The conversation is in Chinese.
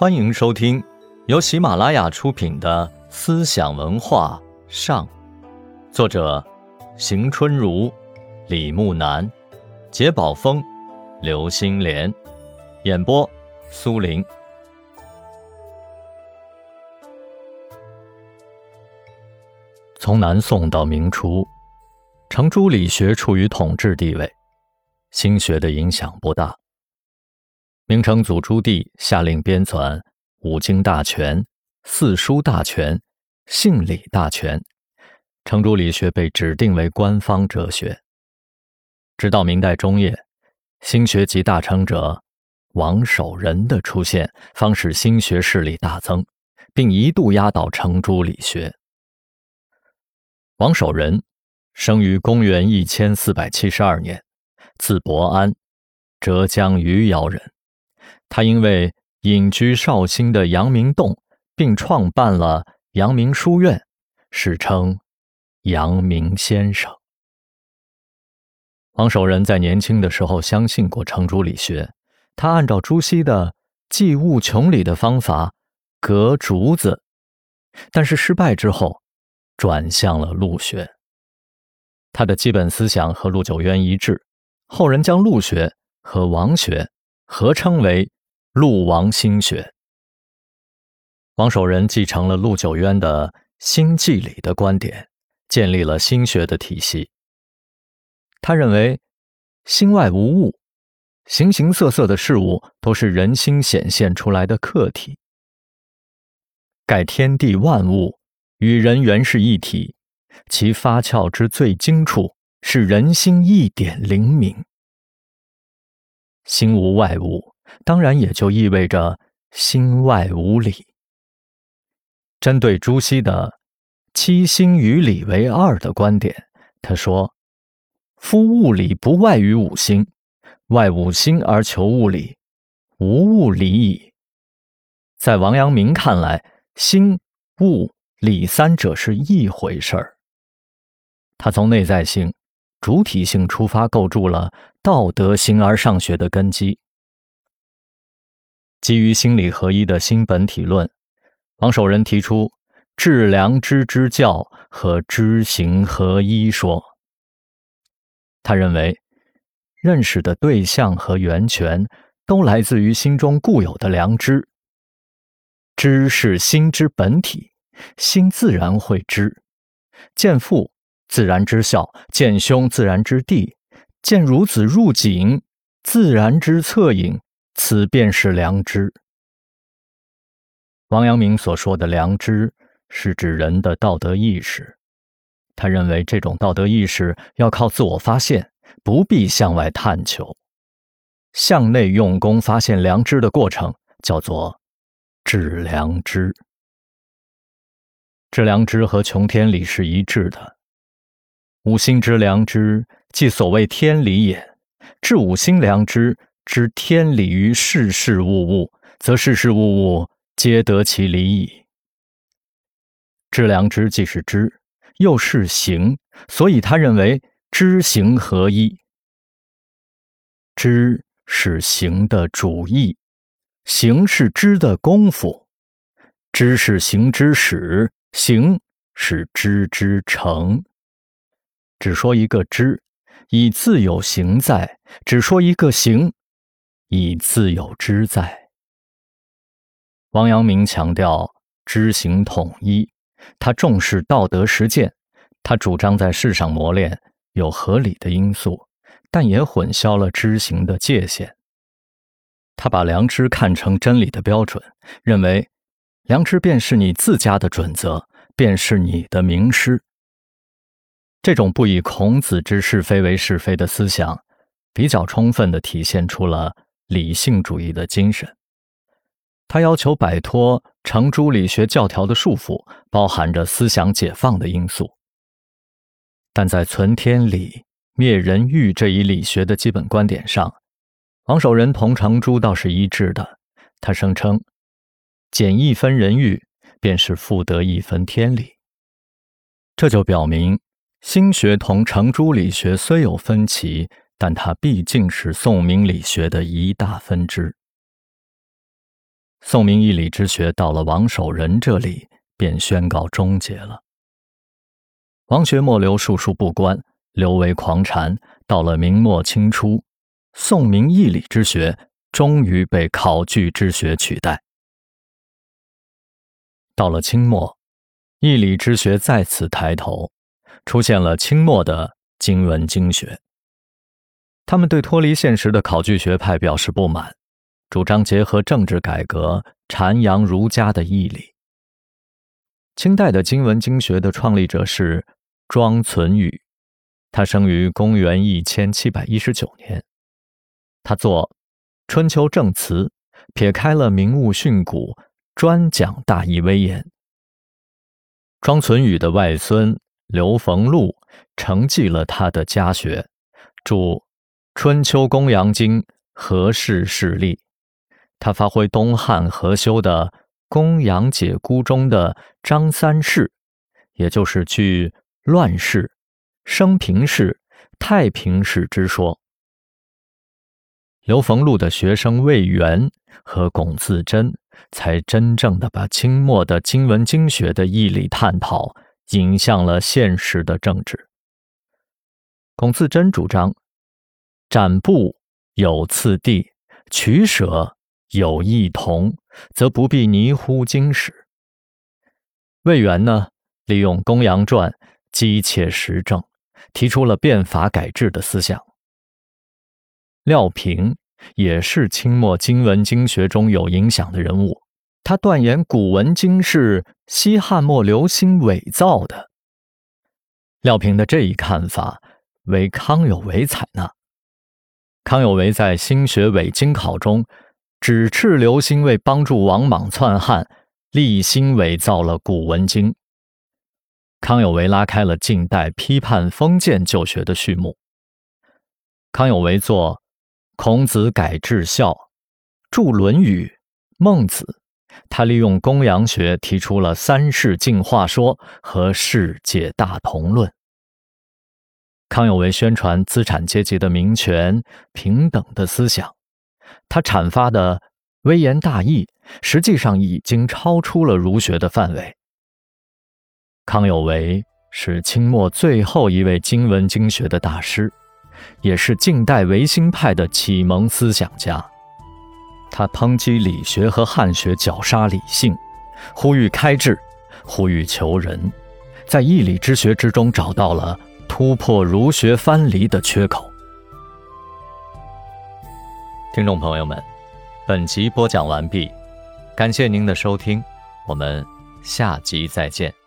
欢迎收听由喜马拉雅出品的《思想文化上》，作者邢春如、李木南、杰宝峰、刘星莲，演播苏林。从南宋到明初，程朱理学处于统治地位，心学的影响不大。明成祖朱棣下令编纂《五经大全》《四书大全》《性理大全》，程朱理学被指定为官方哲学。直到明代中叶，心学集大成者王守仁的出现，方使心学势力大增，并一度压倒程朱理学。王守仁生于公元一千四百七十二年，字伯安，浙江余姚人。他因为隐居绍兴的阳明洞，并创办了阳明书院，史称阳明先生。王守仁在年轻的时候相信过程朱理学，他按照朱熹的济物穷理的方法隔竹子，但是失败之后，转向了陆学。他的基本思想和陆九渊一致，后人将陆学和王学合称为。陆王心学，王守仁继承了陆九渊的心计理的观点，建立了心学的体系。他认为，心外无物，形形色色的事物都是人心显现出来的客体。盖天地万物与人原是一体，其发窍之最精处是人心一点灵敏。心无外物。当然，也就意味着心外无理。针对朱熹的“七心与理为二”的观点，他说：“夫物理不外于五心，外五心而求物理，无物理矣。”在王阳明看来，心、物、理三者是一回事儿。他从内在性、主体性出发，构筑了道德形而上学的根基。基于心理合一的新本体论，王守仁提出致良知之教和知行合一说。他认为，认识的对象和源泉都来自于心中固有的良知。知是心之本体，心自然会知。见父自然知孝，见兄自然知弟，见孺子入井，自然知恻隐。此便是良知。王阳明所说的良知，是指人的道德意识。他认为，这种道德意识要靠自我发现，不必向外探求。向内用功发现良知的过程，叫做致良知。致良知和穷天理是一致的。五心之良知，即所谓天理也。致五心良知。知天理于事事物物，则事事物物皆得其理矣。知良知既是知，又是行，所以他认为知行合一。知是行的主意，行是知的功夫，知是行之始，行是知之成。只说一个知，以自有行在；只说一个行。以自有知在。王阳明强调知行统一，他重视道德实践，他主张在世上磨练有合理的因素，但也混淆了知行的界限。他把良知看成真理的标准，认为良知便是你自家的准则，便是你的名师。这种不以孔子之是非为是非的思想，比较充分地体现出了。理性主义的精神，他要求摆脱程朱理学教条的束缚，包含着思想解放的因素。但在存天理、灭人欲这一理学的基本观点上，王守仁同程朱倒是一致的。他声称，减一分人欲，便是复得一分天理。这就表明，心学同程朱理学虽有分歧。但它毕竟是宋明理学的一大分支。宋明义理之学到了王守仁这里便宣告终结了。王学末流述书不观，流为狂禅。到了明末清初，宋明义理之学终于被考据之学取代。到了清末，义理之学再次抬头，出现了清末的经文经学。他们对脱离现实的考据学派表示不满，主张结合政治改革，阐扬儒家的义理。清代的经文经学的创立者是庄存宇，他生于公元一千七百一十九年。他作《春秋正辞》，撇开了名物训诂。专讲大义威严。庄存宇的外孙刘逢禄承继了他的家学，著《春秋公羊经》何氏事例。他发挥东汉何修的《公羊解孤》中的张三世，也就是据乱世、升平世、太平世之说。刘逢禄的学生魏源和龚自珍。才真正的把清末的经文经学的义理探讨引向了现实的政治。龚自珍主张：展布有次第，取舍有异同，则不必泥乎经史。魏源呢，利用《公羊传》机切实证，提出了变法改制的思想。廖平。也是清末经文经学中有影响的人物。他断言古文经是西汉末刘歆伪造的。廖平的这一看法为康有为采纳。康有为在《新学伪经考》中指斥刘歆为帮助王莽篡汉，立心伪造了古文经。康有为拉开了近代批判封建旧学的序幕。康有为作。孔子改制孝，著《论语》《孟子》，他利用公羊学提出了三世进化说和世界大同论。康有为宣传资产阶级的民权平等的思想，他阐发的微言大义实际上已经超出了儒学的范围。康有为是清末最后一位经文经学的大师。也是近代维新派的启蒙思想家，他抨击理学和汉学绞杀理性，呼吁开智，呼吁求仁，在义理之学之中找到了突破儒学藩篱的缺口。听众朋友们，本集播讲完毕，感谢您的收听，我们下集再见。